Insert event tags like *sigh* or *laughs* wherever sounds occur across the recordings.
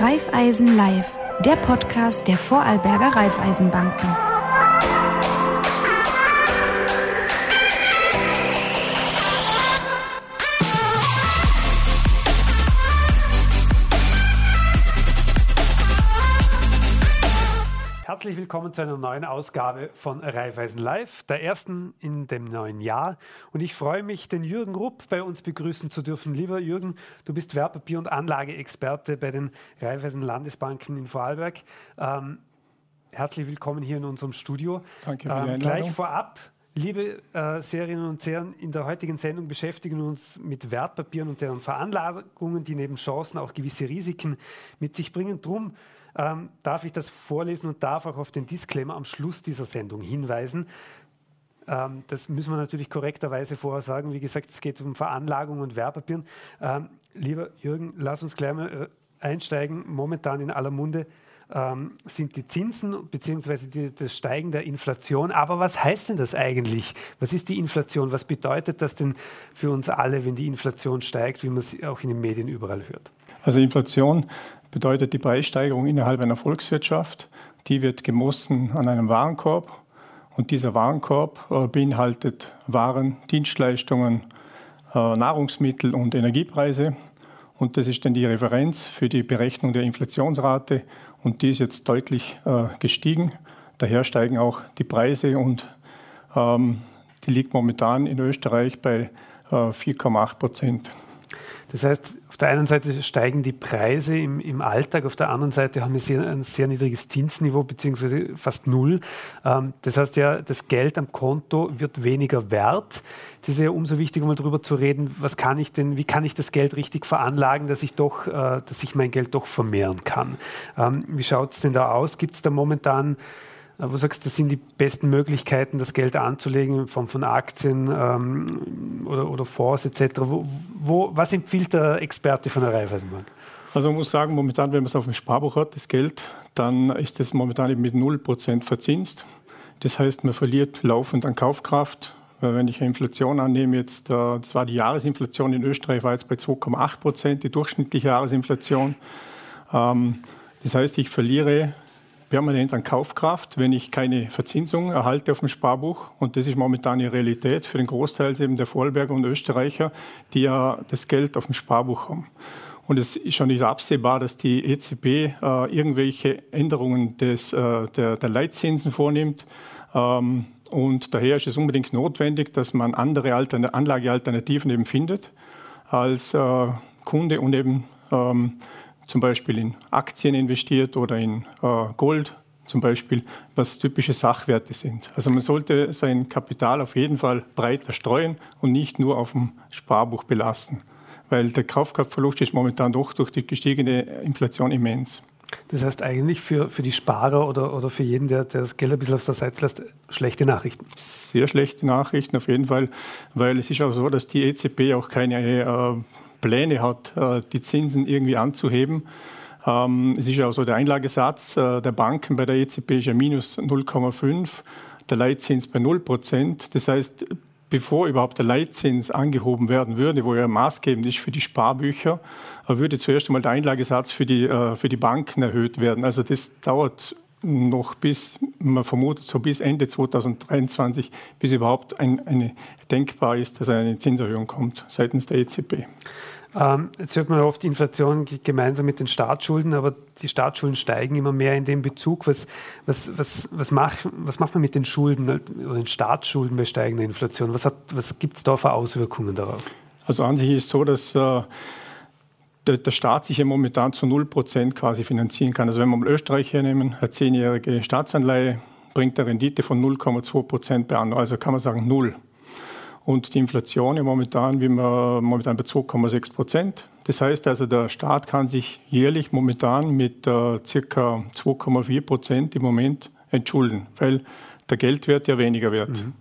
Raiffeisen Live, der Podcast der Vorarlberger Raiffeisenbanken. Herzlich willkommen zu einer neuen Ausgabe von Raiffeisen Live, der ersten in dem neuen Jahr. Und ich freue mich, den Jürgen Rupp bei uns begrüßen zu dürfen. Lieber Jürgen, du bist Wertpapier- und Anlageexperte bei den Raiffeisen Landesbanken in Vorarlberg. Ähm, herzlich willkommen hier in unserem Studio. Danke für die ähm, Einladung. Gleich vorab, Liebe äh, Seherinnen und Seher, in der heutigen Sendung beschäftigen wir uns mit Wertpapieren und deren Veranlagungen, die neben Chancen auch gewisse Risiken mit sich bringen. Drum ähm, darf ich das vorlesen und darf auch auf den Disclaimer am Schluss dieser Sendung hinweisen. Ähm, das müssen wir natürlich korrekterweise vorher sagen. Wie gesagt, es geht um Veranlagung und Wertpapieren. Ähm, lieber Jürgen, lass uns gleich mal äh, einsteigen. Momentan in aller Munde ähm, sind die Zinsen bzw. das Steigen der Inflation. Aber was heißt denn das eigentlich? Was ist die Inflation? Was bedeutet das denn für uns alle, wenn die Inflation steigt, wie man es auch in den Medien überall hört? Also Inflation bedeutet die Preissteigerung innerhalb einer Volkswirtschaft. Die wird gemessen an einem Warenkorb und dieser Warenkorb äh, beinhaltet Waren, Dienstleistungen, äh, Nahrungsmittel und Energiepreise. Und das ist dann die Referenz für die Berechnung der Inflationsrate und die ist jetzt deutlich äh, gestiegen. Daher steigen auch die Preise und ähm, die liegt momentan in Österreich bei 4,8 Prozent. Das heißt, auf der einen Seite steigen die Preise im, im Alltag, auf der anderen Seite haben wir sehr, ein sehr niedriges Zinsniveau, beziehungsweise fast null. Ähm, das heißt ja, das Geld am Konto wird weniger wert. Es ist ja umso wichtiger, mal darüber zu reden, was kann ich denn, wie kann ich das Geld richtig veranlagen, dass ich doch, äh, dass ich mein Geld doch vermehren kann. Ähm, wie schaut es denn da aus? Gibt es da momentan wo sagst du, das sind die besten Möglichkeiten, das Geld anzulegen in Form von Aktien ähm, oder, oder Fonds etc. Wo, wo, was empfiehlt der Experte von der Raiffeisenbank? Also man muss sagen, momentan, wenn man es auf dem Sparbuch hat, das Geld, dann ist das momentan eben mit 0% verzinst. Das heißt, man verliert laufend an Kaufkraft. Wenn ich Inflation annehme, jetzt, äh, das war die Jahresinflation in Österreich, war jetzt bei 2,8 Prozent, die durchschnittliche Jahresinflation. Ähm, das heißt, ich verliere permanent an Kaufkraft, wenn ich keine Verzinsung erhalte auf dem Sparbuch. Und das ist momentan die Realität für den Großteil eben der Vorarlberger und Österreicher, die ja das Geld auf dem Sparbuch haben. Und es ist schon nicht absehbar, dass die EZB äh, irgendwelche Änderungen des, äh, der, der, Leitzinsen vornimmt. Ähm, und daher ist es unbedingt notwendig, dass man andere Altern Anlagealternativen eben findet als äh, Kunde und eben ähm, zum Beispiel in Aktien investiert oder in äh, Gold zum Beispiel, was typische Sachwerte sind. Also man sollte sein Kapital auf jeden Fall breiter streuen und nicht nur auf dem Sparbuch belassen, weil der Kaufkraftverlust ist momentan doch durch die gestiegene Inflation immens. Das heißt eigentlich für, für die Sparer oder, oder für jeden, der, der das Geld ein bisschen auf der Seite lässt, schlechte Nachrichten. Sehr schlechte Nachrichten auf jeden Fall, weil es ist auch so, dass die EZB auch keine äh, Pläne hat, äh, die Zinsen irgendwie anzuheben. Ähm, es ist ja auch so, der Einlagesatz äh, der Banken bei der EZB ist ja minus 0,5, der Leitzins bei 0 Prozent. Das heißt, bevor überhaupt der Leitzins angehoben werden würde, wo er maßgebend ist für die Sparbücher, äh, würde zuerst einmal der Einlagesatz für die, für die Banken erhöht werden. Also das dauert noch bis, man vermutet so bis Ende 2023, bis überhaupt ein, eine denkbar ist, dass eine Zinserhöhung kommt seitens der EZB. Ähm, jetzt hört man oft Inflation gemeinsam mit den Staatsschulden, aber die Staatsschulden steigen immer mehr in dem Bezug. Was, was, was, was, macht, was macht man mit den Schulden oder den Staatsschulden bei steigender Inflation? Was, was gibt es da für Auswirkungen darauf? Also an sich ist es so, dass äh, der, der, Staat sich ja momentan zu 0 Prozent quasi finanzieren kann. Also wenn wir mal Österreich hernehmen, eine zehnjährige Staatsanleihe bringt eine Rendite von 0,2 Prozent per Anno, also kann man sagen null. Und die Inflation ja momentan, wie wir momentan bei 2,6 Prozent. Das heißt also, der Staat kann sich jährlich momentan mit äh, circa 2,4 Prozent im Moment entschulden, weil der Geldwert ja weniger wird. Mhm.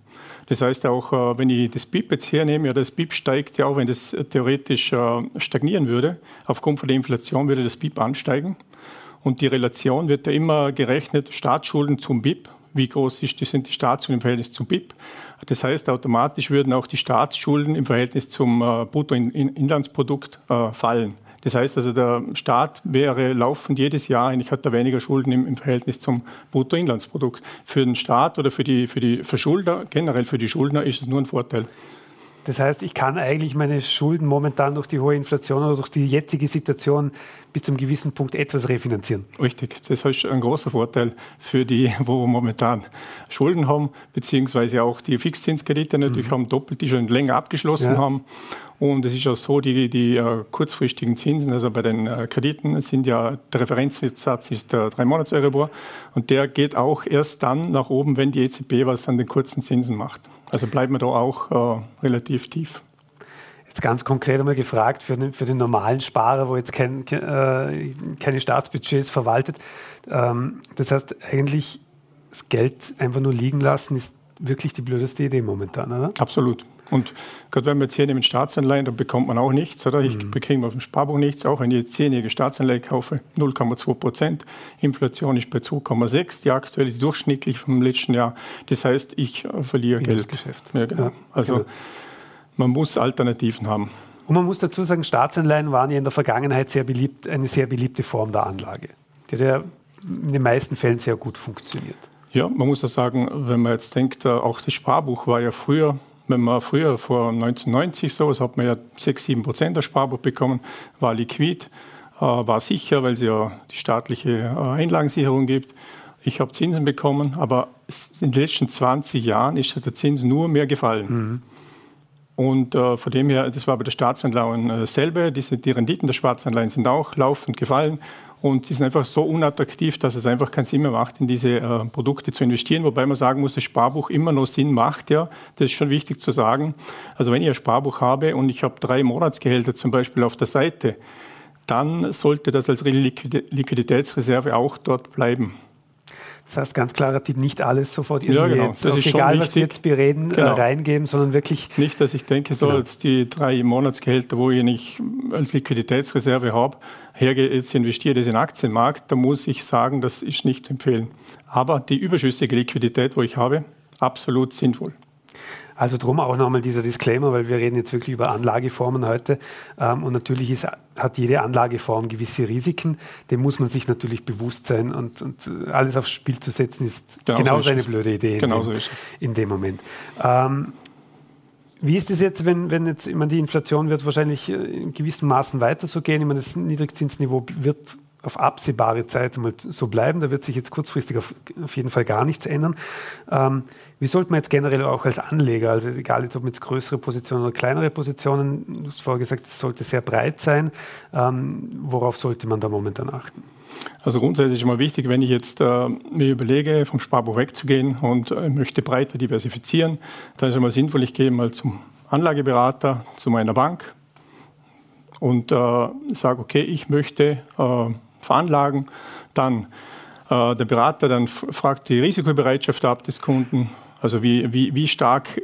Das heißt auch, äh, wenn ich das BIP jetzt hernehme, ja, das BIP steigt ja auch, wenn das theoretisch äh, stagnieren würde. Aufgrund von der Inflation würde das BIP ansteigen. Und die Relation wird ja immer gerechnet, Staatsschulden zum BIP. Wie groß ist, sind die Staatsschulden im Verhältnis zum BIP? Das heißt, automatisch würden auch die Staatsschulden im Verhältnis zum äh, Bruttoinlandsprodukt fallen. Das heißt also, der Staat wäre laufend jedes Jahr, eigentlich hat er weniger Schulden im, im Verhältnis zum Bruttoinlandsprodukt. Für den Staat oder für die, für die Verschulder, generell für die Schuldner, ist es nur ein Vorteil. Das heißt, ich kann eigentlich meine Schulden momentan durch die hohe Inflation oder durch die jetzige Situation bis zu einem gewissen Punkt etwas refinanzieren. Richtig, das ist ein großer Vorteil für die, wo wir momentan Schulden haben, beziehungsweise auch die Fixzinskredite natürlich mhm. haben, doppelt, die schon länger abgeschlossen ja. haben. Und es ist auch so, die, die uh, kurzfristigen Zinsen, also bei den uh, Krediten sind ja, der Referenzsatz ist der 3 monats euribor und der geht auch erst dann nach oben, wenn die EZB was an den kurzen Zinsen macht. Also bleiben wir da auch uh, relativ tief. Jetzt ganz konkret einmal gefragt für den, für den normalen Sparer, wo jetzt kein, äh, keine Staatsbudgets verwaltet. Ähm, das heißt, eigentlich das Geld einfach nur liegen lassen, ist wirklich die blödeste Idee momentan, oder? Absolut. Und gerade wenn wir jetzt hier nehmen Staatsanleihen, da bekommt man auch nichts, oder? Ich mhm. bekomme auf dem Sparbuch nichts, auch wenn ich jetzt zehnjährige Staatsanleihe kaufe, 0,2 Prozent. Inflation ist bei 2,6, die aktuelle die durchschnittlich vom letzten Jahr. Das heißt, ich äh, verliere Geld. Ja, genau. Ja, also genau. man muss Alternativen haben. Und man muss dazu sagen, Staatsanleihen waren ja in der Vergangenheit sehr beliebt, eine sehr beliebte Form der Anlage, die hat ja in den meisten Fällen sehr gut funktioniert. Ja, man muss auch sagen, wenn man jetzt denkt, äh, auch das Sparbuch war ja früher wenn man früher vor 1990 so, das hat man ja 6, 7 Prozent der Sparbuch bekommen, war liquid, äh, war sicher, weil es ja die staatliche äh, Einlagensicherung gibt. Ich habe Zinsen bekommen, aber in den letzten 20 Jahren ist der Zins nur mehr gefallen. Mhm. Und äh, von dem her, das war bei der Staatsanleihen äh, selber, diese, die Renditen der Staatsanleihen sind auch laufend gefallen. Und die sind einfach so unattraktiv, dass es einfach keinen Sinn mehr macht, in diese äh, Produkte zu investieren. Wobei man sagen muss, das Sparbuch immer noch Sinn macht. Ja, das ist schon wichtig zu sagen. Also wenn ich ein Sparbuch habe und ich habe drei Monatsgehälter zum Beispiel auf der Seite, dann sollte das als Liquiditätsreserve auch dort bleiben. Das heißt, ganz klarer Tipp, nicht alles sofort irgendwie ja, genau. jetzt, das ist egal, was wir jetzt bereden, äh, genau. reingeben, sondern wirklich... Nicht, dass ich denke, so genau. jetzt die drei Monatsgehälter, wo ich nicht als Liquiditätsreserve habe, hergehe, jetzt investiere das in den Aktienmarkt, da muss ich sagen, das ist nicht zu empfehlen. Aber die überschüssige Liquidität, wo ich habe, absolut sinnvoll. Also drum auch nochmal dieser Disclaimer, weil wir reden jetzt wirklich über Anlageformen heute. Ähm, und natürlich ist, hat jede Anlageform gewisse Risiken. Dem muss man sich natürlich bewusst sein. Und, und alles aufs Spiel zu setzen, ist genau genauso so eine blöde Idee in, genau dem, so in dem Moment. Ähm, wie ist es jetzt, wenn, wenn jetzt, ich meine, die Inflation wird wahrscheinlich äh, in gewissem Maßen weiter so gehen. Ich meine, das Niedrigzinsniveau wird auf absehbare Zeit mal so bleiben. Da wird sich jetzt kurzfristig auf, auf jeden Fall gar nichts ändern. Ähm, wie sollte man jetzt generell auch als Anleger, also egal jetzt ob mit größere Positionen oder kleinere Positionen, du hast vorher gesagt, es sollte sehr breit sein, ähm, worauf sollte man da momentan achten? Also grundsätzlich ist immer wichtig, wenn ich jetzt äh, mir überlege, vom Sparbuch wegzugehen und äh, möchte breiter diversifizieren, dann ist es immer sinnvoll, ich gehe mal zum Anlageberater, zu meiner Bank und äh, sage, okay, ich möchte äh, veranlagen, dann äh, der Berater dann fragt die Risikobereitschaft ab des Kunden, also wie, wie, wie stark,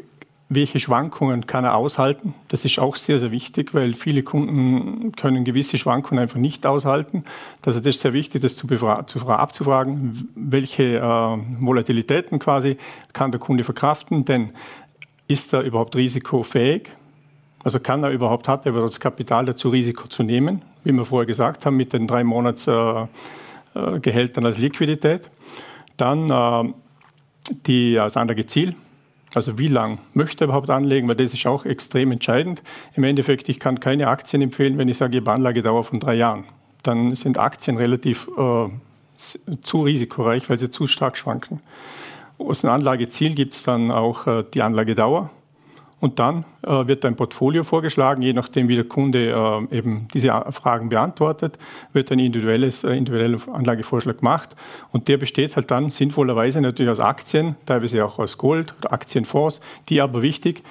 welche Schwankungen kann er aushalten? Das ist auch sehr, sehr wichtig, weil viele Kunden können gewisse Schwankungen einfach nicht aushalten. Also das ist sehr wichtig, das zu, zu abzufragen, welche äh, Volatilitäten quasi kann der Kunde verkraften, denn ist er überhaupt risikofähig? Also kann er überhaupt, hat er überhaupt das Kapital dazu, Risiko zu nehmen, wie wir vorher gesagt haben, mit den drei Monats äh, äh als Liquidität. Dann äh, die, das andere Ziel, also wie lang möchte er überhaupt anlegen, weil das ist auch extrem entscheidend. Im Endeffekt, ich kann keine Aktien empfehlen, wenn ich sage, ich habe Anlagedauer von drei Jahren. Dann sind Aktien relativ äh, zu risikoreich, weil sie zu stark schwanken. Aus dem Anlageziel gibt es dann auch äh, die Anlagedauer. Und dann äh, wird ein Portfolio vorgeschlagen, je nachdem, wie der Kunde äh, eben diese Fragen beantwortet, wird ein individuelles, äh, individueller Anlagevorschlag gemacht. Und der besteht halt dann sinnvollerweise natürlich aus Aktien, teilweise auch aus Gold oder Aktienfonds, die aber wichtig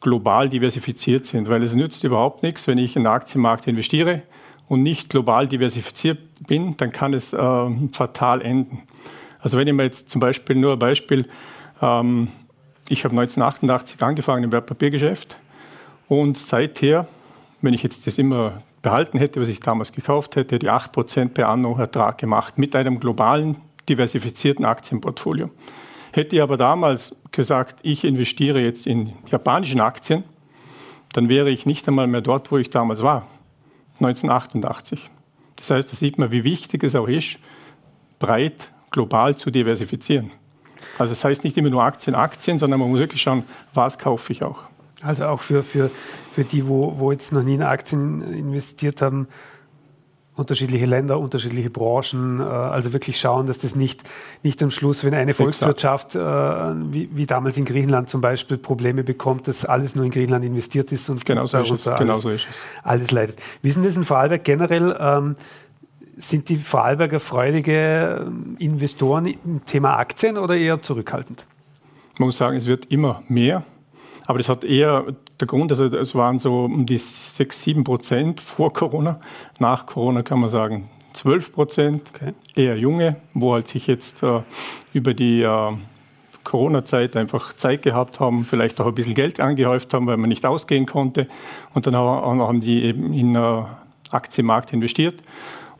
global diversifiziert sind, weil es nützt überhaupt nichts, wenn ich in den Aktienmarkt investiere und nicht global diversifiziert bin, dann kann es äh, fatal enden. Also wenn ich mir jetzt zum Beispiel nur ein Beispiel ähm, ich habe 1988 angefangen im Wertpapiergeschäft und seither, wenn ich jetzt das immer behalten hätte, was ich damals gekauft hätte, die 8% per anno Ertrag gemacht mit einem globalen, diversifizierten Aktienportfolio. Hätte ich aber damals gesagt, ich investiere jetzt in japanischen Aktien, dann wäre ich nicht einmal mehr dort, wo ich damals war. 1988. Das heißt, da sieht man, wie wichtig es auch ist, breit global zu diversifizieren. Also das heißt nicht immer nur Aktien, Aktien, sondern man muss wirklich schauen, was kaufe ich auch. Also auch für, für, für die, wo, wo jetzt noch nie in Aktien investiert haben, unterschiedliche Länder, unterschiedliche Branchen, äh, also wirklich schauen, dass das nicht, nicht am Schluss, wenn eine Volkswirtschaft, äh, wie, wie, damals in Griechenland zum Beispiel, Probleme bekommt, dass alles nur in Griechenland investiert ist und genau so ist. Genau alles, so ist es. alles leidet. Wie ist denn das in Vorarlberg generell? Ähm, sind die Vorarlberger freudige ähm, Investoren im Thema Aktien oder eher zurückhaltend? Man muss sagen, es wird immer mehr. Aber das hat eher der Grund, also es waren so um die 6, 7 Prozent vor Corona. Nach Corona kann man sagen 12 Prozent, okay. eher junge, wo halt sich jetzt äh, über die äh, Corona-Zeit einfach Zeit gehabt haben, vielleicht auch ein bisschen Geld angehäuft haben, weil man nicht ausgehen konnte. Und dann haben die eben in äh, Aktienmarkt investiert.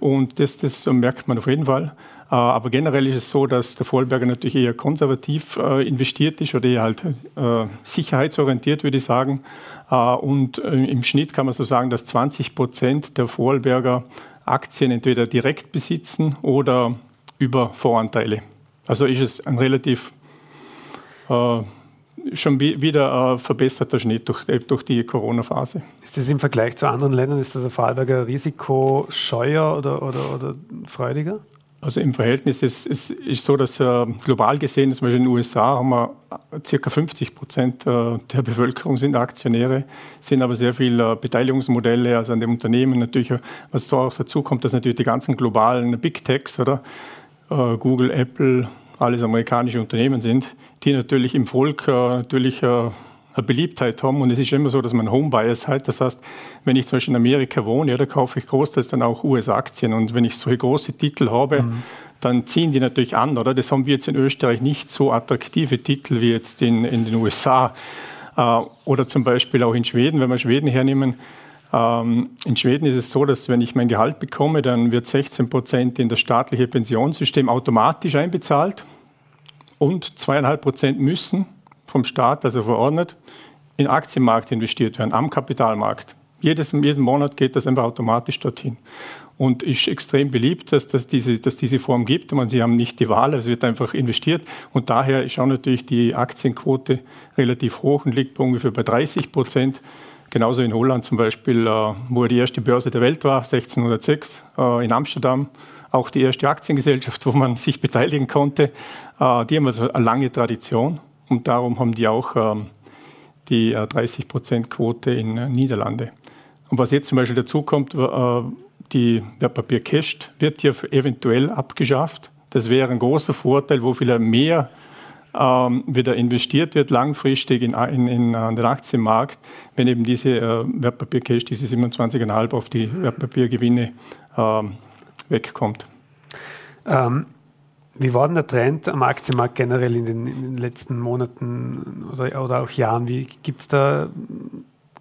Und das, das merkt man auf jeden Fall. Äh, aber generell ist es so, dass der Vorarlberger natürlich eher konservativ äh, investiert ist oder eher halt äh, sicherheitsorientiert, würde ich sagen. Und im Schnitt kann man so sagen, dass 20 Prozent der Vorarlberger Aktien entweder direkt besitzen oder über Voranteile. Also ist es ein relativ schon wieder verbesserter Schnitt durch, durch die Corona-Phase. Ist das im Vergleich zu anderen Ländern, ist das Vorarlberger risikoscheuer oder, oder, oder freudiger? Also im Verhältnis ist es ist so, dass äh, global gesehen, zum Beispiel in den USA, haben wir circa 50 Prozent äh, der Bevölkerung sind Aktionäre, sind aber sehr viele äh, Beteiligungsmodelle, also an dem Unternehmen natürlich, was da auch dazu kommt, dass natürlich die ganzen globalen Big Techs, oder äh, Google, Apple, alles amerikanische Unternehmen sind, die natürlich im Volk äh, natürlich äh, eine Beliebtheit haben. Und es ist immer so, dass man Home-Bias hat. Das heißt, wenn ich zum Beispiel in Amerika wohne, ja, da kaufe ich großteils dann auch US-Aktien. Und wenn ich solche große Titel habe, mhm. dann ziehen die natürlich an, oder? Das haben wir jetzt in Österreich nicht so attraktive Titel wie jetzt in, in den USA. Äh, oder zum Beispiel auch in Schweden, wenn wir Schweden hernehmen. Ähm, in Schweden ist es so, dass wenn ich mein Gehalt bekomme, dann wird 16 Prozent in das staatliche Pensionssystem automatisch einbezahlt und zweieinhalb Prozent müssen vom Staat, also verordnet, in Aktienmarkt investiert werden, am Kapitalmarkt. Jedes, jeden Monat geht das einfach automatisch dorthin. Und ist extrem beliebt, dass, dass, diese, dass diese Form gibt. Man, sie haben nicht die Wahl, es wird einfach investiert. Und daher ist auch natürlich die Aktienquote relativ hoch und liegt bei ungefähr bei 30 Prozent. Genauso in Holland zum Beispiel, äh, wo die erste Börse der Welt war, 1606, äh, in Amsterdam. Auch die erste Aktiengesellschaft, *laughs* wo man sich beteiligen konnte. Äh, die haben also eine lange Tradition. Und darum haben die auch ähm, die äh, 30-Prozent-Quote in Niederlande. Und was jetzt zum Beispiel dazu kommt, äh, die Wertpapier Cash wird ja eventuell abgeschafft. Das wäre ein großer Vorteil, wo viel mehr ähm, wieder investiert wird langfristig in, in, in, in den Aktienmarkt, wenn eben diese äh, Wertpapier Cash, diese 27,5 auf die Wertpapiergewinne ähm, wegkommt. Ähm, wie war denn der Trend am Aktienmarkt generell in den, in den letzten Monaten oder, oder auch Jahren? Gibt es da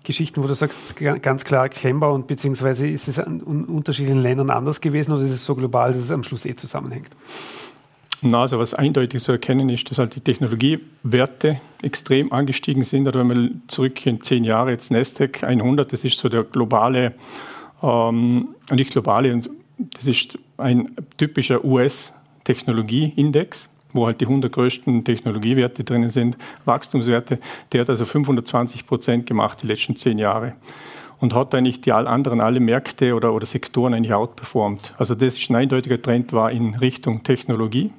Geschichten, wo du sagst, ganz klar erkennbar und beziehungsweise ist es in unterschiedlichen Ländern anders gewesen oder ist es so global, dass es am Schluss eh zusammenhängt? Na, also was eindeutig zu erkennen ist, dass halt die Technologiewerte extrem angestiegen sind. Oder wenn man zurück in zehn Jahre jetzt Nasdaq 100, das ist so der globale, ähm, nicht globale, das ist ein typischer US- Technologieindex, wo halt die 100 größten Technologiewerte drinnen sind, Wachstumswerte, der hat also 520 Prozent gemacht die letzten zehn Jahre und hat eigentlich die anderen alle Märkte oder, oder Sektoren eigentlich outperformt. Also das ist ein eindeutiger Trend war in Richtung Technologie.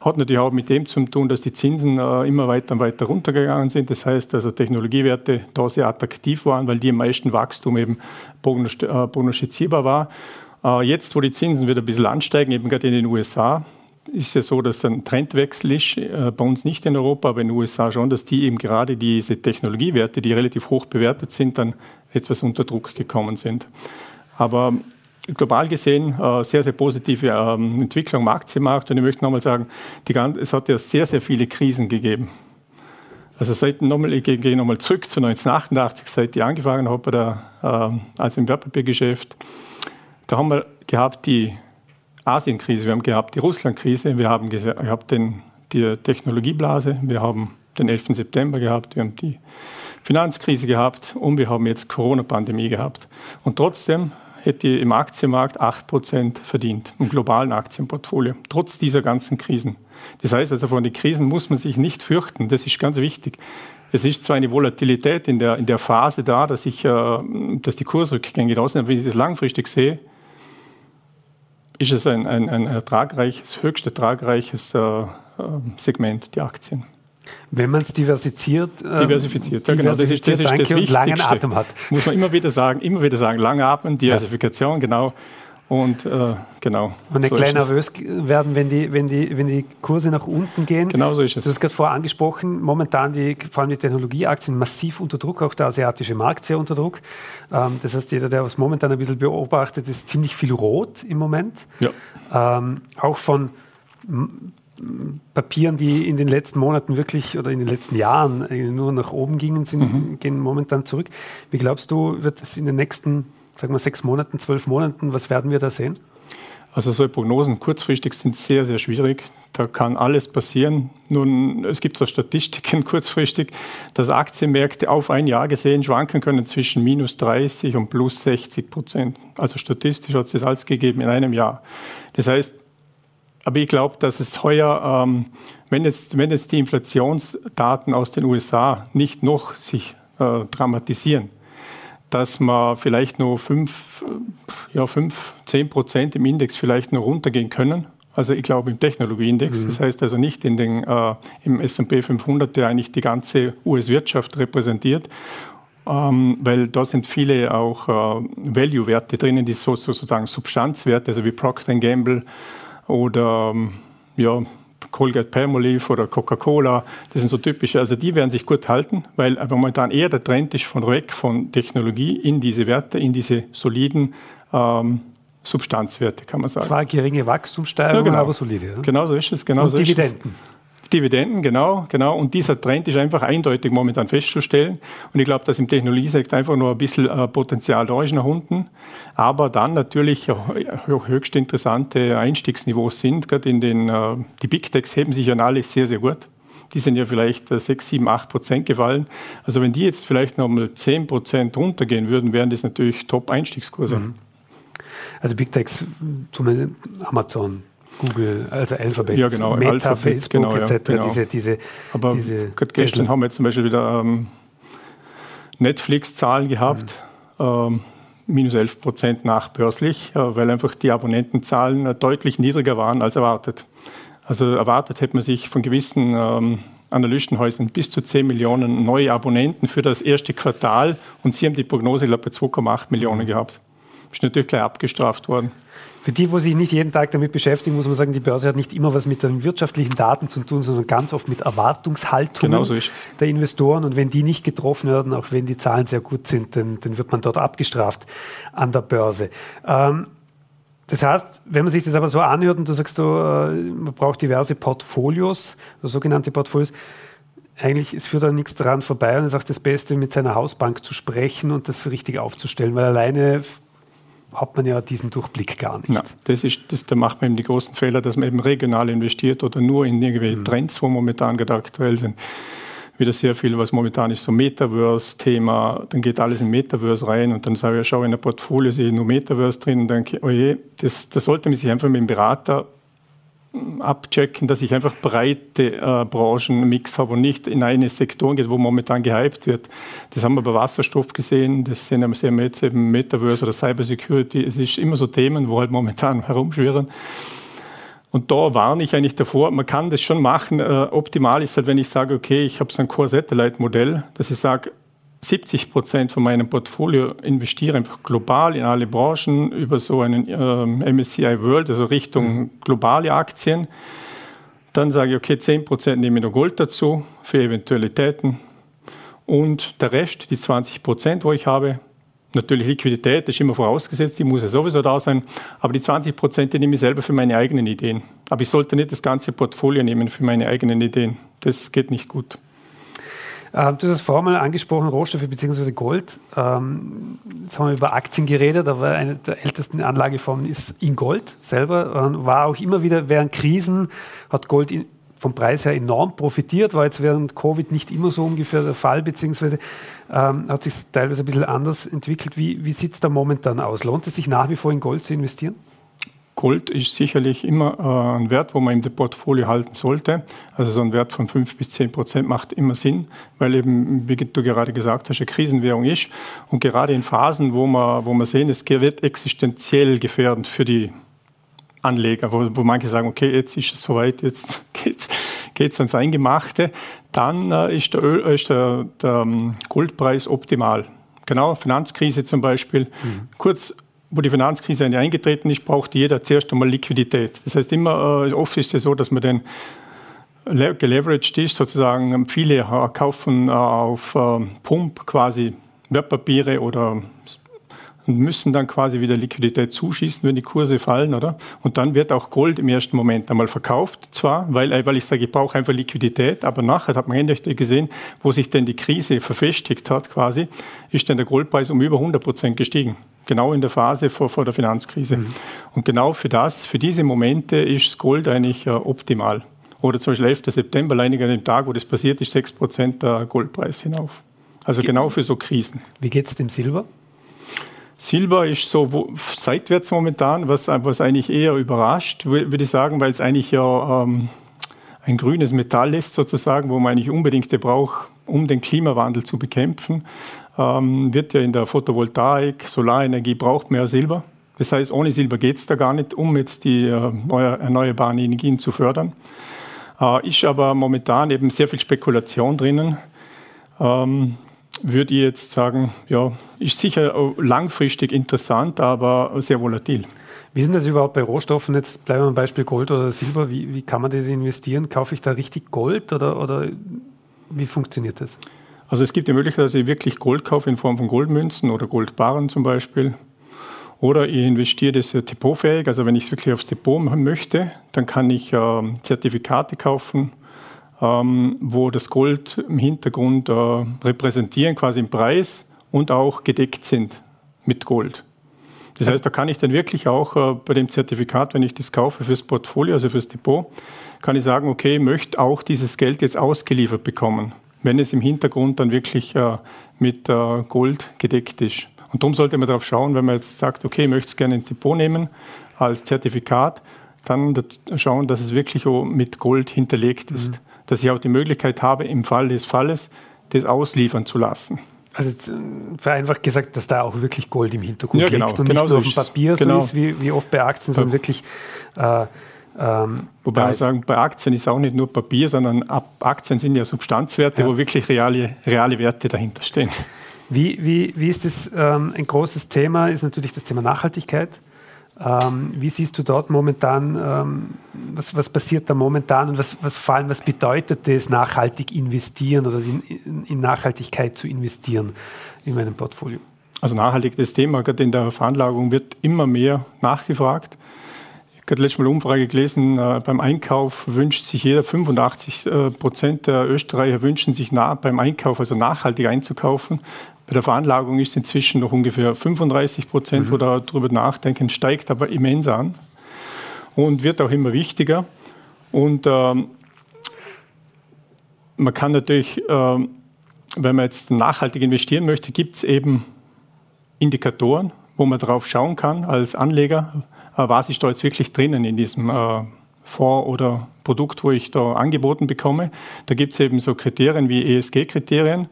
Hat natürlich auch mit dem zu tun, dass die Zinsen äh, immer weiter und weiter runtergegangen sind. Das heißt, also Technologiewerte da sehr attraktiv waren, weil die am meisten Wachstum eben äh, prognostizierbar war. Äh, jetzt, wo die Zinsen wieder ein bisschen ansteigen, eben gerade in den USA, ist ja so, dass ein Trendwechsel ist, bei uns nicht in Europa, aber in den USA schon, dass die eben gerade diese Technologiewerte, die relativ hoch bewertet sind, dann etwas unter Druck gekommen sind. Aber global gesehen äh, sehr, sehr positive ähm, Entwicklung Aktienmarkt. Und ich möchte nochmal sagen, die, es hat ja sehr, sehr viele Krisen gegeben. Also seit nochmal, ich gehe nochmal zurück zu 1988, seit ich angefangen habe, der, äh, also im Wertpapiergeschäft. Da haben wir gehabt die Asienkrise, wir haben gehabt die Russlandkrise, wir haben gehabt den, die Technologieblase, wir haben den 11. September gehabt, wir haben die Finanzkrise gehabt und wir haben jetzt Corona-Pandemie gehabt. Und trotzdem hätte im Aktienmarkt 8% verdient, im globalen Aktienportfolio, trotz dieser ganzen Krisen. Das heißt also, von den Krisen muss man sich nicht fürchten, das ist ganz wichtig. Es ist zwar eine Volatilität in der, in der Phase da, dass, ich, äh, dass die Kursrückgänge da sind, aber wenn ich das langfristig sehe, ist es ein, ein, ein ertragreiches, höchst ertragreiches äh, äh Segment, die Aktien. Wenn man es diversifiziert, ähm, diversifiziert, ja, genau. Das ist, das ist das Wichtigste. langen Atem hat. Muss man immer wieder sagen, immer wieder sagen, lange Atmen, Diversifikation, ja. genau. Und äh, genau. Und nicht so gleich nervös werden, wenn die, wenn, die, wenn die Kurse nach unten gehen. Genau so ist es. Du hast gerade vorher angesprochen, momentan die, vor allem die Technologieaktien massiv unter Druck, auch der asiatische Markt sehr unter Druck. Ähm, das heißt, jeder, der was momentan ein bisschen beobachtet, ist ziemlich viel rot im Moment. Ja. Ähm, auch von Papieren, die in den letzten Monaten wirklich oder in den letzten Jahren nur nach oben gingen, sind, mhm. gehen momentan zurück. Wie glaubst du, wird es in den nächsten, sagen wir, sechs Monaten, zwölf Monaten, was werden wir da sehen? Also solche Prognosen kurzfristig sind sehr, sehr schwierig. Da kann alles passieren. Nun, es gibt so Statistiken *laughs* kurzfristig, dass Aktienmärkte auf ein Jahr gesehen schwanken können zwischen minus 30 und plus 60 Prozent. Also statistisch hat es das alles gegeben in einem Jahr. Das heißt, aber ich glaube, dass es heuer, ähm, wenn, jetzt, wenn jetzt die Inflationsdaten aus den USA nicht noch sich äh, dramatisieren, dass man vielleicht nur 5, äh, ja, 5 10 Prozent im Index vielleicht nur runtergehen können. Also ich glaube im Technologieindex, mhm. das heißt also nicht in den, äh, im S&P 500, der eigentlich die ganze US-Wirtschaft repräsentiert, ähm, weil da sind viele auch äh, Value-Werte drinnen, die so, sozusagen Substanzwerte, also wie Procter Gamble, oder ähm, ja, Colgate Palmolive oder Coca-Cola, das sind so typische, also die werden sich gut halten, weil aber momentan eher der Trend ist von weg von Technologie in diese Werte, in diese soliden ähm, Substanzwerte, kann man sagen. Zwar geringe Wachstumssteigerungen, ja, genau. aber solide. Ja? Genau so ist es. Genau Und so Dividenden. Dividenden, genau, genau. Und dieser Trend ist einfach eindeutig momentan festzustellen. Und ich glaube, dass im Technologiesektor einfach nur ein bisschen äh, Potenzial da ist nach unten. Aber dann natürlich höchst interessante Einstiegsniveaus sind, gerade in den, äh, die Big Techs heben sich ja alle sehr, sehr gut. Die sind ja vielleicht 6, 7, 8 Prozent gefallen. Also wenn die jetzt vielleicht noch mal 10 Prozent runtergehen würden, wären das natürlich Top-Einstiegskurse. Mhm. Also Big Techs, Amazon, Google, also Alphabet, ja, genau, Meta, Alphabet, Facebook genau, etc. Ja, genau. Diese, diese, Aber diese gestern haben wir jetzt zum Beispiel wieder ähm, Netflix-Zahlen gehabt. Mhm. Ähm, minus 11 Prozent nachbörslich, äh, weil einfach die Abonnentenzahlen äh, deutlich niedriger waren als erwartet. Also erwartet hätte man sich von gewissen ähm, Analystenhäusern bis zu 10 Millionen neue Abonnenten für das erste Quartal und sie haben die Prognose, glaube ich, bei 2,8 Millionen gehabt. Ist natürlich gleich abgestraft worden. Für die, wo sich nicht jeden Tag damit beschäftigen, muss man sagen, die Börse hat nicht immer was mit den wirtschaftlichen Daten zu tun, sondern ganz oft mit Erwartungshaltungen genau so der Investoren. Und wenn die nicht getroffen werden, auch wenn die Zahlen sehr gut sind, dann, dann wird man dort abgestraft an der Börse. Ähm, das heißt, wenn man sich das aber so anhört und du sagst, du, äh, man braucht diverse Portfolios, sogenannte Portfolios, eigentlich es führt da nichts daran vorbei und es ist auch das Beste, mit seiner Hausbank zu sprechen und das richtig aufzustellen, weil alleine hat man ja diesen Durchblick gar nicht. Ja, das ist, das, da macht man eben die großen Fehler, dass man eben regional investiert oder nur in irgendwelche mhm. Trends, wo momentan gerade aktuell sind. Wieder sehr viel, was momentan ist, so Metaverse-Thema, dann geht alles in Metaverse rein und dann sage ich, schau in der Portfolio, sehe ich nur Metaverse drin und denke, oh je, das, das sollte man sich einfach mit dem Berater abchecken, dass ich einfach breite äh, Branchenmix habe und nicht in eine Sektor geht, wo momentan gehypt wird. Das haben wir bei Wasserstoff gesehen, das sehen wir jetzt eben Metaverse oder Cybersecurity. Es ist immer so Themen, wo halt momentan *laughs* herumschwirren. Und da warne ich eigentlich davor, man kann das schon machen. Äh, optimal ist halt, wenn ich sage, okay, ich habe so ein Core-Satellite-Modell, dass ich sage, 70 Prozent von meinem Portfolio investiere einfach global in alle Branchen über so einen äh, MSCI World, also Richtung mhm. globale Aktien. Dann sage ich, okay, 10 Prozent nehme ich noch Gold dazu für Eventualitäten. Und der Rest, die 20 Prozent, wo ich habe, natürlich Liquidität, das ist immer vorausgesetzt, die muss ja sowieso da sein. Aber die 20 Prozent, die nehme ich selber für meine eigenen Ideen. Aber ich sollte nicht das ganze Portfolio nehmen für meine eigenen Ideen. Das geht nicht gut. Ähm, du hast es vorher mal angesprochen, Rohstoffe bzw. Gold. Ähm, jetzt haben wir über Aktien geredet, aber eine der ältesten Anlageformen ist in Gold selber. Ähm, war auch immer wieder während Krisen, hat Gold in, vom Preis her enorm profitiert, war jetzt während Covid nicht immer so ungefähr der Fall, beziehungsweise ähm, hat sich teilweise ein bisschen anders entwickelt. Wie, wie sieht es da momentan aus? Lohnt es sich nach wie vor in Gold zu investieren? Gold ist sicherlich immer äh, ein Wert, wo man im Portfolio halten sollte. Also so ein Wert von 5 bis 10 Prozent macht immer Sinn, weil eben, wie du gerade gesagt hast, eine Krisenwährung ist. Und gerade in Phasen, wo man, wo man sehen, es wird existenziell gefährdend für die Anleger, wo, wo manche sagen, okay, jetzt ist es soweit, jetzt *laughs* geht's geht's ans Eingemachte, dann äh, ist, der, Öl, ist der, der ähm, Goldpreis optimal. Genau, Finanzkrise zum Beispiel. Mhm. Kurz wo die Finanzkrise eingetreten ist, braucht jeder zuerst einmal Liquidität. Das heißt, immer äh, oft ist es so, dass man den geleveraged ist, sozusagen viele äh, kaufen äh, auf Pump quasi Wertpapiere oder müssen dann quasi wieder Liquidität zuschießen, wenn die Kurse fallen, oder? Und dann wird auch Gold im ersten Moment einmal verkauft, zwar, weil, weil ich sage, ich brauche einfach Liquidität, aber nachher hat man endlich gesehen, wo sich denn die Krise verfestigt hat, quasi, ist dann der Goldpreis um über 100 Prozent gestiegen. Genau in der Phase vor, vor der Finanzkrise. Mhm. Und genau für das, für diese Momente ist Gold eigentlich äh, optimal. Oder zum Beispiel 11. September, allein an dem Tag, wo das passiert ist, 6 Prozent der Goldpreis hinauf. Also genau für so Krisen. Wie geht es dem Silber? Silber ist so wo, seitwärts momentan, was, was eigentlich eher überrascht, würde ich sagen, weil es eigentlich ja ähm, ein grünes Metall ist sozusagen, wo man eigentlich unbedingt braucht, um den Klimawandel zu bekämpfen. Ähm, wird ja in der Photovoltaik, Solarenergie braucht mehr Silber. Das heißt, ohne Silber geht es da gar nicht, um jetzt die äh, erneuerbaren Energien zu fördern. Äh, ist aber momentan eben sehr viel Spekulation drinnen. Ähm, würde ich jetzt sagen, ja, ist sicher langfristig interessant, aber sehr volatil. Wie ist denn das überhaupt bei Rohstoffen? Jetzt bleiben wir beim Beispiel Gold oder Silber. Wie, wie kann man das investieren? Kaufe ich da richtig Gold oder, oder wie funktioniert das? Also es gibt die Möglichkeit, dass ich wirklich Gold kaufe in Form von Goldmünzen oder Goldbarren zum Beispiel. Oder ich investiere das depotfähig. Also wenn ich es wirklich aufs Depot machen möchte, dann kann ich äh, Zertifikate kaufen ähm, wo das Gold im Hintergrund äh, repräsentieren, quasi im Preis und auch gedeckt sind mit Gold. Das heißt, da kann ich dann wirklich auch äh, bei dem Zertifikat, wenn ich das kaufe fürs Portfolio, also fürs Depot, kann ich sagen, okay, ich möchte auch dieses Geld jetzt ausgeliefert bekommen, wenn es im Hintergrund dann wirklich äh, mit äh, Gold gedeckt ist. Und darum sollte man darauf schauen, wenn man jetzt sagt, okay, ich möchte es gerne ins Depot nehmen als Zertifikat, dann schauen, dass es wirklich mit Gold hinterlegt ist. Mhm dass ich auch die Möglichkeit habe, im Fall des Falles das ausliefern zu lassen. Also äh, vereinfacht gesagt, dass da auch wirklich Gold im Hintergrund ja, genau, liegt und genau nicht nur auf dem Papier genau. so ist, wie, wie oft bei Aktien, sondern wirklich äh, ähm, Wobei wir sagen, bei Aktien ist auch nicht nur Papier, sondern Aktien sind ja Substanzwerte, ja. wo wirklich reale, reale Werte dahinter stehen. Wie, wie, wie ist das ähm, ein großes Thema, ist natürlich das Thema Nachhaltigkeit. Ähm, wie siehst du dort momentan, ähm, was, was passiert da momentan und was, was vor allem, was bedeutet es, nachhaltig investieren oder in, in Nachhaltigkeit zu investieren in meinem Portfolio? Also nachhaltig das Thema, gerade in der Veranlagung wird immer mehr nachgefragt. Ich habe letztes Mal Umfrage gelesen, äh, beim Einkauf wünscht sich jeder 85 äh, Prozent der Österreicher wünschen sich nah, beim Einkauf, also nachhaltig einzukaufen. Bei der Veranlagung ist inzwischen noch ungefähr 35 Prozent, mhm. wo darüber nachdenken, steigt aber immens an und wird auch immer wichtiger. Und ähm, man kann natürlich, ähm, wenn man jetzt nachhaltig investieren möchte, gibt es eben Indikatoren, wo man darauf schauen kann als Anleger, was ist da jetzt wirklich drinnen in diesem äh, Fonds oder Produkt, wo ich da angeboten bekomme. Da gibt es eben so Kriterien wie ESG-Kriterien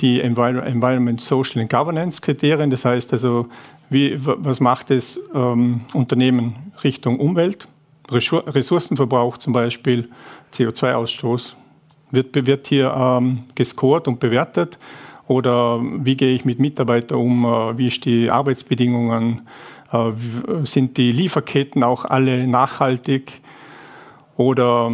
die Environment, Social and Governance Kriterien. Das heißt also, wie, was macht das ähm, Unternehmen Richtung Umwelt, Ressourcenverbrauch zum Beispiel, CO2-Ausstoß. Wird, wird hier ähm, gescored und bewertet? Oder wie gehe ich mit Mitarbeitern um? Äh, wie ist die Arbeitsbedingungen? Äh, sind die Lieferketten auch alle nachhaltig? Oder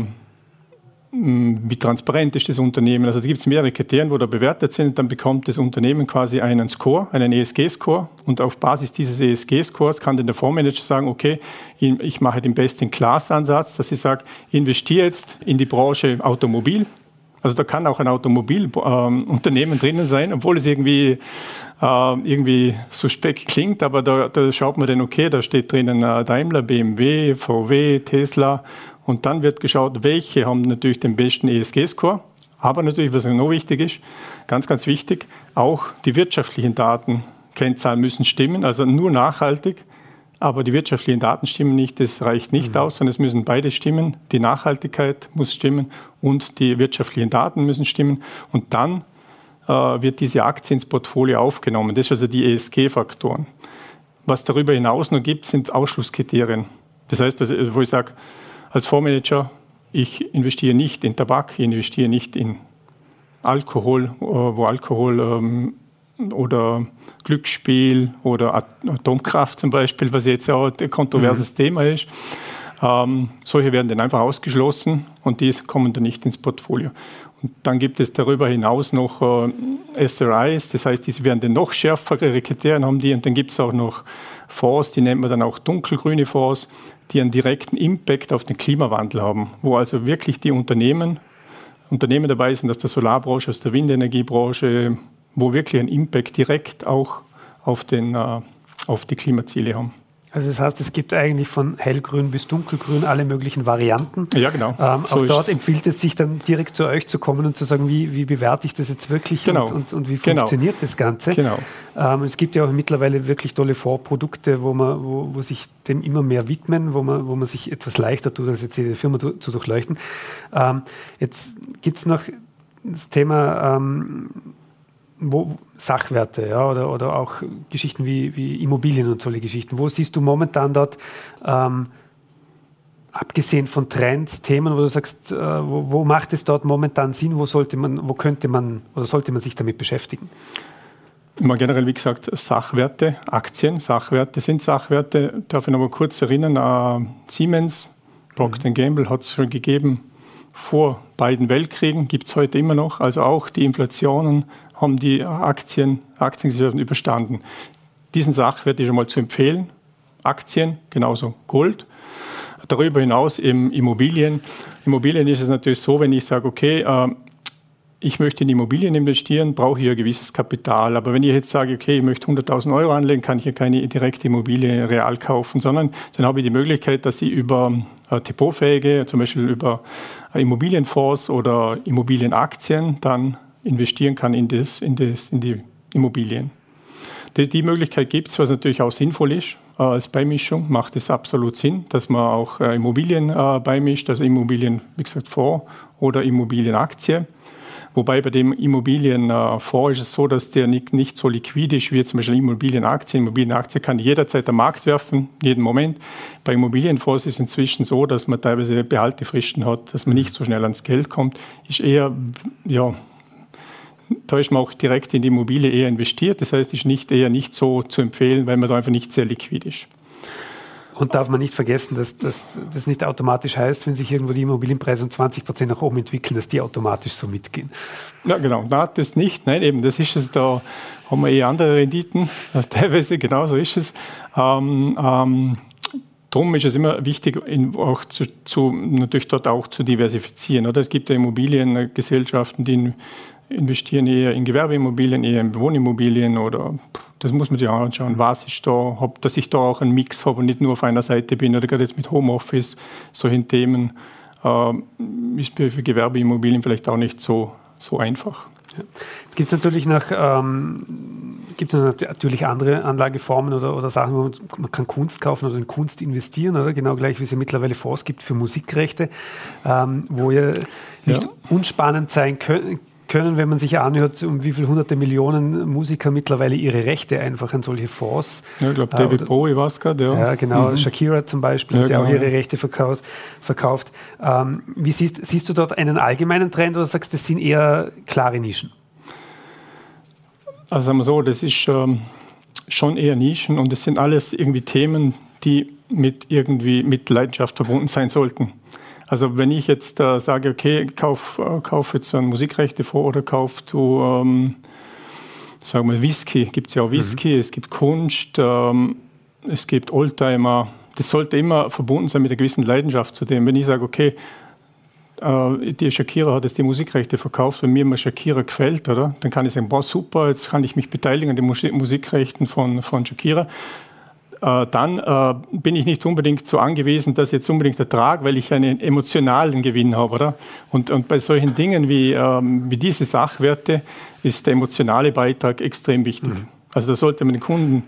hm, wie transparent ist das Unternehmen. Also da gibt es mehrere Kriterien, wo da bewertet sind. Dann bekommt das Unternehmen quasi einen Score, einen ESG-Score. Und auf Basis dieses ESG-Scores kann dann der Fondsmanager sagen, okay, ich mache den Best-in-Class-Ansatz, dass ich sage, investiere jetzt in die Branche Automobil. Also da kann auch ein Automobilunternehmen ähm, drinnen sein, obwohl es irgendwie, äh, irgendwie suspekt klingt, aber da, da, schaut man dann, okay, da steht drinnen äh, Daimler, BMW, VW, Tesla Und dann wird geschaut, welche haben natürlich den besten ESG-Score. Aber natürlich, was noch wichtig ist, ganz, ganz wichtig, auch die wirtschaftlichen Daten, Kennzahlen müssen stimmen, also nur nachhaltig. Aber die wirtschaftlichen Daten stimmen nicht, das reicht nicht mhm. aus, sondern es müssen beide stimmen. Die Nachhaltigkeit muss stimmen und die wirtschaftlichen Daten müssen stimmen. Und dann äh, wird diese Aktie ins Portfolio aufgenommen. Das sind also die ESG-Faktoren. Was darüber hinaus noch gibt, sind Ausschlusskriterien. Das heißt, also, wo ich sage, als Fondsmanager, ich investiere nicht in Tabak, ich investiere nicht in Alkohol, äh, wo Alkohol ähm, oder Glücksspiel oder Atomkraft zum Beispiel, was jetzt auch ein kontroverses mhm. Thema ist. Ähm, solche werden dann einfach ausgeschlossen und die kommen dann nicht ins Portfolio. Und dann gibt es darüber hinaus noch äh, SRIs, das heißt, die werden dann noch schärfere Kriterien haben die und dann gibt es auch noch Fonds, die nennt man dann auch dunkelgrüne Fonds, die einen direkten Impact auf den Klimawandel haben, wo also wirklich die Unternehmen, Unternehmen dabei sind aus der Solarbranche, aus der Windenergiebranche, wo wirklich ein Impact direkt auch auf, den, äh, auf die Klimaziele haben. Also das heißt, es gibt eigentlich von hellgrün bis dunkelgrün alle möglichen Varianten. Ja, genau. Ähm, so auch dort empfiehlt es sich dann direkt zu euch zu kommen und zu sagen, wie, wie bewerte ich das jetzt wirklich genau. und, und, und, wie genau. funktioniert das Ganze. Genau. Ähm, es gibt ja auch mittlerweile wirklich tolle Vorprodukte, wo, man, wo, wo sich dem immer mehr widmen, wo man, wo man sich etwas leichter tut, als jetzt jede Firma zu, zu durchleuchten. Ähm, jetzt gibt es noch das Thema ähm, wo, Sachwerte ja, oder, oder auch Geschichten wie, wie Immobilien und solche Geschichten. Wo siehst du momentan dort, ähm, abgesehen von Trends, Themen, wo du sagst, äh, wo, wo, macht es dort momentan Sinn, wo sollte man, wo könnte man oder sollte man sich damit beschäftigen? Immer generell, wie gesagt, Sachwerte, Aktien, Sachwerte sind Sachwerte. Darf ich noch mal kurz erinnern, äh, Siemens, Procter mhm. Gamble hat es schon gegeben vor beiden Weltkriegen, gibt es heute immer noch. Also auch die Inflationen haben die Aktien, Aktiengesellschaften überstanden. Diesen Sachwert ist einmal zu empfehlen. Aktien, genauso Gold. Darüber hinaus eben Immobilien. Immobilien ist es natürlich so, wenn ich sage, okay, äh, ich möchte in Immobilien investieren, brauche ich ein gewisses Kapital. Aber wenn ich jetzt sage, okay, ich möchte 100.000 Euro anlegen, kann ich ja keine direkte Immobilie real kaufen, sondern dann habe ich die Möglichkeit, dass ich über äh, depotfähige, zum Beispiel über Immobilienfonds oder Immobilienaktien, dann investieren kann in, das, in, das, in die Immobilien. Die, die Möglichkeit gibt es, was natürlich auch sinnvoll ist. Äh, als Beimischung macht es absolut Sinn, dass man auch äh, Immobilien äh, beimischt, also Immobilien, wie gesagt, Fonds oder Immobilienaktie. Wobei bei dem Immobilienfonds ist es so, dass der nicht, nicht so liquid ist wie zum Beispiel Immobilienaktie. Immobilienaktie kann jederzeit am Markt werfen, jeden Moment. Bei Immobilienfonds ist es inzwischen so, dass man teilweise Behaltefristen hat, dass man nicht so schnell ans Geld kommt. Ist eher ja, da ist man auch direkt in die Immobilie eher investiert. Das heißt, ist nicht eher nicht so zu empfehlen, weil man da einfach nicht sehr liquid ist. Und darf man nicht vergessen, dass das nicht automatisch heißt, wenn sich irgendwo die Immobilienpreise um 20 Prozent nach oben entwickeln, dass die automatisch so mitgehen. Ja, genau. Na, das nicht. Nein, eben, das ist es. Da haben wir eh andere Renditen. *laughs* Teilweise genau so ist es. Ähm, ähm, Darum ist es immer wichtig, auch zu, zu, natürlich dort auch zu diversifizieren. Oder? Es gibt ja Immobiliengesellschaften, die investieren eher in Gewerbeimmobilien, eher in Wohnimmobilien oder das muss man sich auch anschauen, was ist da, ob, dass ich da auch einen Mix habe und nicht nur auf einer Seite bin oder gerade jetzt mit Homeoffice, solchen Themen, äh, ist für Gewerbeimmobilien vielleicht auch nicht so, so einfach. Ja. Es gibt natürlich noch, ähm, gibt natürlich andere Anlageformen oder, oder Sachen, wo man, man, kann Kunst kaufen oder in Kunst investieren, oder genau gleich wie es ja mittlerweile Fonds gibt für Musikrechte, ähm, wo ja nicht ja. unspannend sein können können, wenn man sich anhört, um wie viele hunderte Millionen Musiker mittlerweile ihre Rechte einfach an solche Fonds. Ja, ich glaube, David äh, Bowie war es gerade, ja. Ja, genau. Mhm. Shakira zum Beispiel ja, hat ja auch genau. ihre Rechte verkauft. verkauft. Ähm, wie siehst, siehst du dort einen allgemeinen Trend oder sagst du, das sind eher klare Nischen? Also sagen wir so, das ist ähm, schon eher Nischen und das sind alles irgendwie Themen, die mit irgendwie mit Leidenschaft verbunden sein sollten. Also wenn ich jetzt äh, sage, okay, kauf, äh, kauf jetzt ein Musikrechte vor oder kauf du, ähm, sagen wir Whisky, gibt es ja auch Whisky, mhm. es gibt Kunst, ähm, es gibt Oldtimer. Das sollte immer verbunden sein mit einer gewissen Leidenschaft zu dem. Wenn ich sage, okay, äh, die Shakira hat jetzt die Musikrechte verkauft, wenn mir mal Shakira gefällt, oder? Dann kann ich sagen, boah, super, jetzt kann ich mich beteiligen an den Musikrechten von, von Shakira dann äh, bin ich nicht unbedingt so angewiesen, dass jetzt unbedingt Ertrag, weil ich einen emotionalen Gewinn habe. Oder? Und, und bei solchen Dingen wie, ähm, wie diese Sachwerte ist der emotionale Beitrag extrem wichtig. Mhm. Also da sollte man den Kunden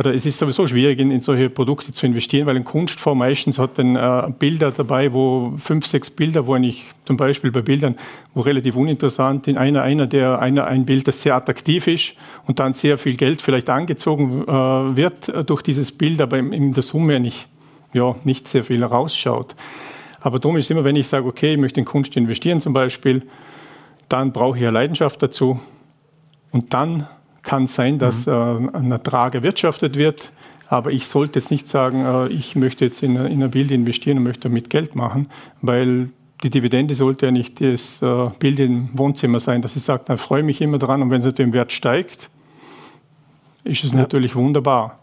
oder es ist sowieso schwierig, in, in, solche Produkte zu investieren, weil ein Kunstfonds meistens hat dann äh, Bilder dabei, wo fünf, sechs Bilder, wo ich zum Beispiel bei Bildern, wo relativ uninteressant, in einer, einer, der, einer, ein Bild, das sehr attraktiv ist und dann sehr viel Geld vielleicht angezogen äh, wird äh, durch dieses Bild, aber in, in der Summe nicht, ja, nicht sehr viel rausschaut. Aber darum ist immer, wenn ich sage, okay, ich möchte in Kunst investieren zum Beispiel, dann brauche ich eine Leidenschaft dazu und dann kann sein, dass mhm. äh, ein Ertrag erwirtschaftet wird, aber ich sollte jetzt nicht sagen, äh, ich möchte jetzt in, in ein Bild investieren und möchte damit Geld machen, weil die Dividende sollte ja nicht das äh, Bild im Wohnzimmer sein, dass ich sage, dann freue ich mich immer dran und wenn es natürlich im Wert steigt, ist es ja. natürlich wunderbar.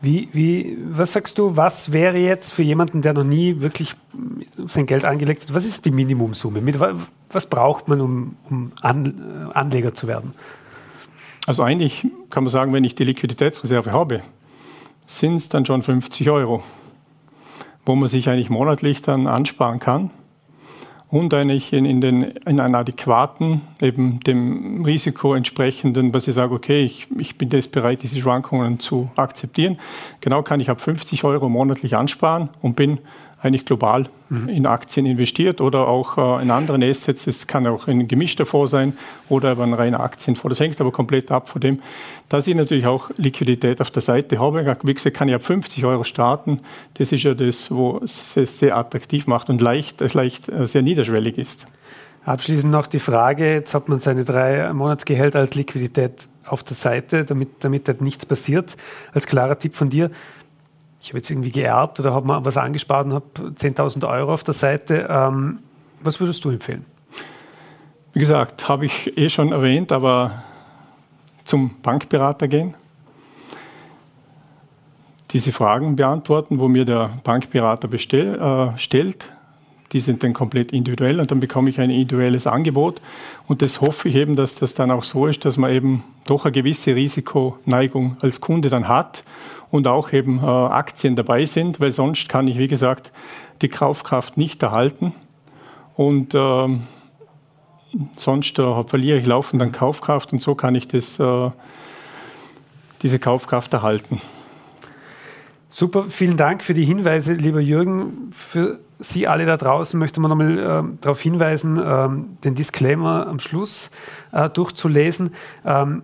Wie, wie, was sagst du, was wäre jetzt für jemanden, der noch nie wirklich sein Geld angelegt hat, was ist die Minimumsumme? Mit, was braucht man, um, um An, Anleger zu werden? Also eigentlich kann man sagen, wenn ich die Liquiditätsreserve habe, sind es dann schon 50 Euro, wo man sich eigentlich monatlich dann ansparen kann und eigentlich in, in, den, in einen adäquaten, eben dem Risiko entsprechenden, dass ich sage, okay, ich, ich bin das bereit, diese Schwankungen zu akzeptieren. Genau kann ich ab 50 Euro monatlich ansparen und bin eigentlich global mhm. in Aktien investiert oder auch äh, in anderen Assets. Es kann auch ein gemischter Fonds sein oder ein reiner Aktienfonds. Das hängt aber komplett ab von dem, dass ich natürlich auch Liquidität auf der Seite habe. Wie gesagt, kann ich ab 50 Euro starten. Das ist ja das, wo es sehr attraktiv macht und leicht, leicht äh, sehr niederschwellig ist. Abschließend noch die Frage, jetzt hat man seine drei Monatsgehälter als Liquidität auf der Seite, damit, damit halt nichts passiert. Als klarer Tipp von dir, ich habe jetzt irgendwie geerbt oder habe mal was angespart und habe 10.000 Euro auf der Seite. Ähm, was würdest du empfehlen? Wie gesagt, habe ich eh schon erwähnt, aber zum Bankberater gehen, diese Fragen beantworten, wo mir der Bankberater bestell, äh, stellt. Die sind dann komplett individuell und dann bekomme ich ein individuelles Angebot. Und das hoffe ich eben, dass das dann auch so ist, dass man eben doch eine gewisse Risikoneigung als Kunde dann hat und auch eben äh, Aktien dabei sind, weil sonst kann ich, wie gesagt, die Kaufkraft nicht erhalten und äh, sonst äh, verliere ich laufend an Kaufkraft und so kann ich das, äh, diese Kaufkraft erhalten. Super, vielen Dank für die Hinweise, lieber Jürgen. Für Sie alle da draußen möchte man nochmal äh, darauf hinweisen, ähm, den Disclaimer am Schluss äh, durchzulesen. Ähm,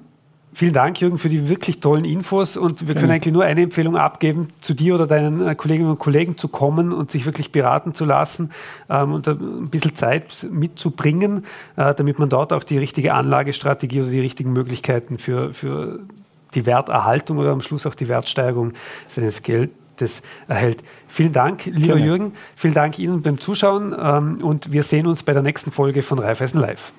Vielen Dank, Jürgen, für die wirklich tollen Infos. Und wir können eigentlich nur eine Empfehlung abgeben, zu dir oder deinen äh, Kolleginnen und Kollegen zu kommen und sich wirklich beraten zu lassen ähm, und ein bisschen Zeit mitzubringen, äh, damit man dort auch die richtige Anlagestrategie oder die richtigen Möglichkeiten für, für die Werterhaltung oder am Schluss auch die Wertsteigerung seines Geldes erhält. Vielen Dank, lieber Gerne. Jürgen. Vielen Dank Ihnen beim Zuschauen ähm, und wir sehen uns bei der nächsten Folge von Raiffeisen Live.